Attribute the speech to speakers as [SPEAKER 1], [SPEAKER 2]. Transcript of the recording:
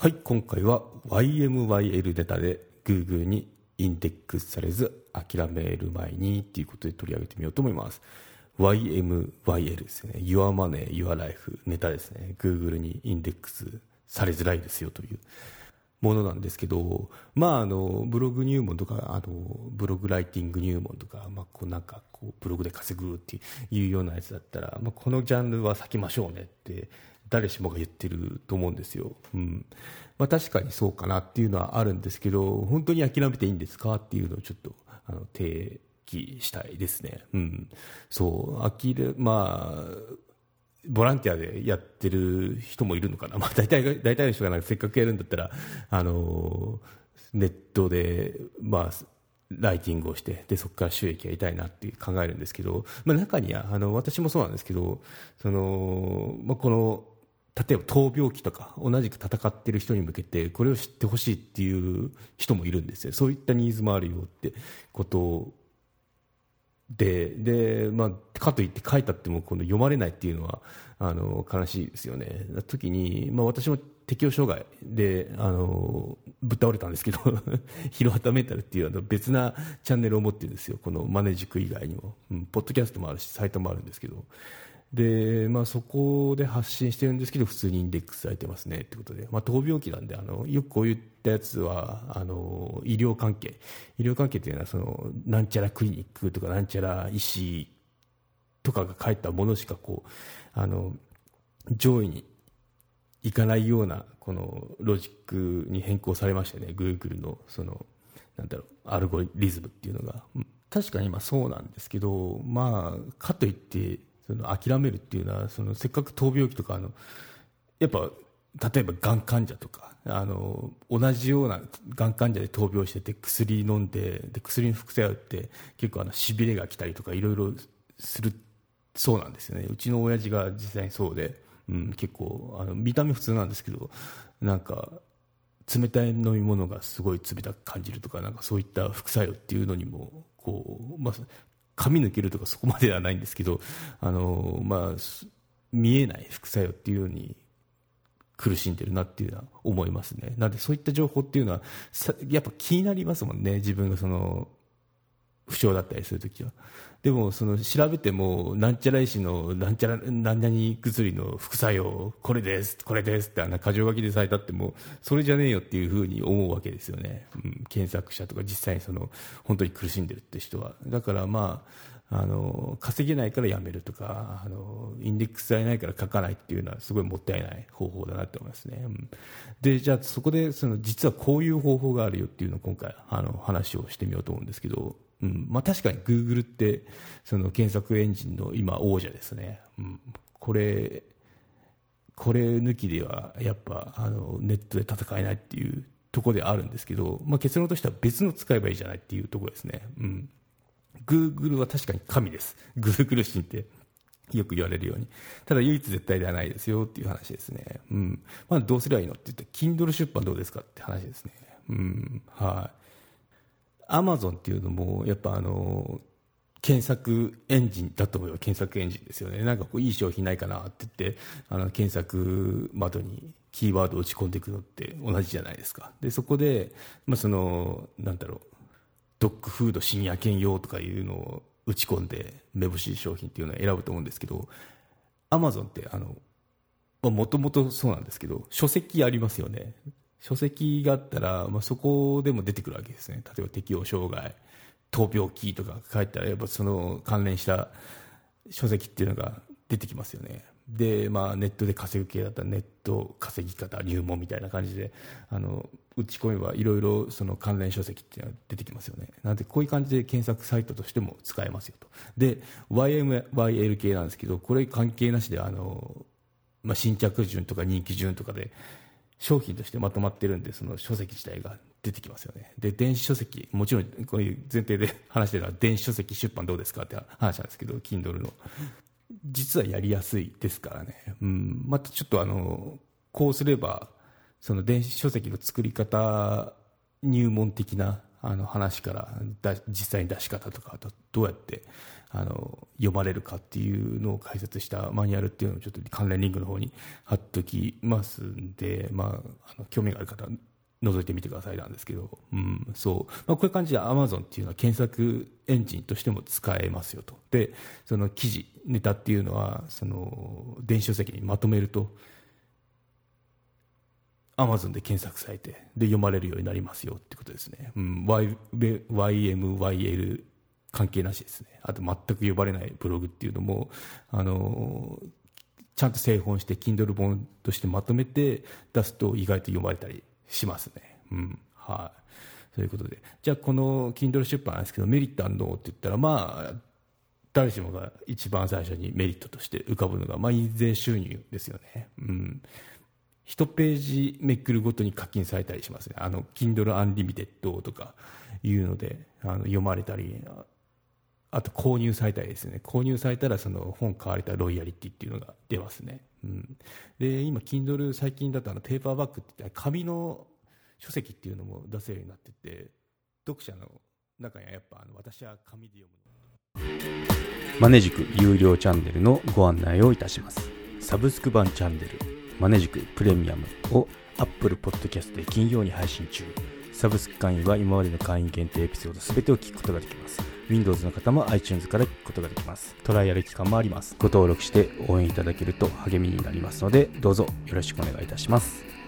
[SPEAKER 1] はい今回は YMYL ネタで Google にインデックスされず諦める前にということで取り上げてみようと思います。YMYL ですね。Your Money Your Life ネタですね。Google にインデックスされづらいですよというものなんですけど、まあ、あのブログ入門とかあのブログライティング入門とか、まあ、こうなんかこうブログで稼ぐっていうようなやつだったら、まあ、このジャンルは避けましょうねって誰しもが言ってると思うんですよ、うん。まあ、確かにそうかなっていうのはあるんですけど本当に諦めていいんですかっていうのをちょっとあの提起したいですね、うん、そう。呆れまあボランティアでやってる人もいるのかな、まあ、大体大体の人がなんかせっかくやるんだったら、あのネットで、まあ、ライティングをしてでそこから収益やりたいなって考えるんですけど、まあ、中にはあの私もそうなんですけどその、まあ、この例えば闘病期とか同じく戦っている人に向けてこれを知ってほしいっていう人もいるんですよ。そういったニーズもあるよってことで。で、まあ、かといって書いたってもこの読まれないっていうのはあの悲しいですよね。時に、まあ、私も適応障害であのぶっ倒れたんですけどヒロハタメンタルっていうあの別なチャンネルを持ってるんですよ。このマネ塾以外にも、うん、ポッドキャストもあるしサイトもあるんですけど。で、まあ、そこで発信してるんですけど普通にインデックスされてますねってことで、まあ、闘病期なんであのよくこういったやつはあの医療関係。医療関係というのはそのなんちゃらクリニックとかなんちゃら医師とかが書いたものしかこうあの上位にいかないようなこのロジックに変更されましたね、グーグルのそのなんだろうアルゴリズムっていうのが。確かに今そうなんですけど、まあ、かといってその諦めるっていうのはそのせっかく闘病期とかあのやっぱ例えばがん患者とかあの同じようながん患者で闘病してて薬飲んでで薬の副作用って結構あのしびれが来たりとかいろいろするそうなんですよね。うちの親父が実際にそうで、うん、結構あの見た目普通なんですけどなんか冷たい飲み物がすごい冷たく感じるとかなんかそういった副作用っていうのにもこう、まあ、髪抜けるとかそこまではないんですけどあの、まあ、見えない副作用っていうように苦しんでるなっていうのは思いますね。なのでそういった情報っていうのはやっぱ気になりますもんね自分がその不詳だったりするときは。でも、その調べても、なんちゃら医師のなんちゃら何々薬の副作用、これです、これですってあんな箇条書きでされたっても、それじゃねえよっていうふうに思うわけですよね。うん、検索者とか実際にその、本当に苦しんでるって人は。だからまあ、あの、稼げないからやめるとか、あの、インデックスされないから書かないっていうのはすごいもったいない方法だなって思いますね。うん、で、じゃあそこで、その、実はこういう方法があるよっていうのを今回、あの、話をしてみようと思うんですけど、うん。まあ、確かにグーグルってその検索エンジンの今王者ですね、うん、これこれ抜きではやっぱあのネットで戦えないっていうところであるんですけど、まあ、結論としては別の使えばいいじゃないっていうところですね、うん、グーグルは確かに神です。グーグル神ってよく言われるように。ただ唯一絶対ではないですよっていう話ですね、うん。まあ、どうすればいいのって言ったら Kindle 出版どうですかって話ですね、うん。はい。アマゾンっていうのもやっぱあの検索エンジンだと思えば検索エンジンですよね。なんかこういい商品ないかなって言ってあの検索窓にキーワードを打ち込んでいくのって同じじゃないですか。でそこで、まあ、そのなんだろうドッグフード深夜犬用とかいうのを打ち込んでめぼしい商品っていうのを選ぶと思うんですけどアマゾンってあのもともとそうなんですけど書籍ありますよね。書籍があったら、まあ、そこでも出てくるわけですね。例えば適応障害闘病期とか書いたらやっぱその関連した書籍っていうのが出てきますよね。で、まあ、ネットで稼ぐ系だったらネット稼ぎ方入門みたいな感じであの打ち込めばいろいろその関連書籍っていうのが出てきますよね。なのでこういう感じで検索サイトとしても使えますよと。で YMYL 系なんですけどこれ関係なしであの、まあ、新着順とか人気順とかで商品としてまとまってるんでその書籍自体が出てきますよね。で電子書籍もちろんこういう前提で話してるのは電子書籍出版どうですかって話なんですけど Kindle の。実はやりやすいですからね、うん、またちょっとあのこうすればその電子書籍の作り方入門的なあの話から実際に出し方とかどうやってあの読まれるかっていうのを解説したマニュアルっていうのをちょっと関連リンクの方に貼っときますんで、まあ、あの興味がある方覗いてみてくださいなんですけど、うん、そう、まあ、こういう感じで Amazon っていうのは検索エンジンとしても使えますよと。で、その記事、ネタっていうのは、その、電子書籍にまとめると、Amazon で検索されて、で、読まれるようになりますよってことですね。うん、y、YMYL 関係なしですね。あと全く呼ばれないブログっていうのも、あの、ちゃんと製本して Kindle 本としてまとめて出すと意外と読まれたりしますね。うん。はい。ということで。じゃあ、この Kindle 出版なんですけど、メリットあるの？って言ったら、まあ、誰しもが一番最初にメリットとして浮かぶのが、まあ、印税収入ですよね。うん。1ページめくるごとに課金されたりしますね。あの、Kindle Unlimited とかいうので、あの読まれたり、あと購入されたりですね。購入されたらその本買われたロイヤリティっていうのが出ますね。うん。で、今、Kindle 最近だとあのペーパーバッグって紙の書籍っていうのも出せるようになってて、読者の中にはやっぱあの私は紙で読むマネジク有料チャンネルのご案内をいたします。サブスク版チャンネルマネジクプレミアムを Apple Podcast で金曜に配信中。サブスク会員は今までの会員限定エピソード全てを聞くことができます。Windows の方も iTunes から聞くことができます。トライアル期間もあります。ご登録して応援いただけると励みになりますので、どうぞよろしくお願いいたします。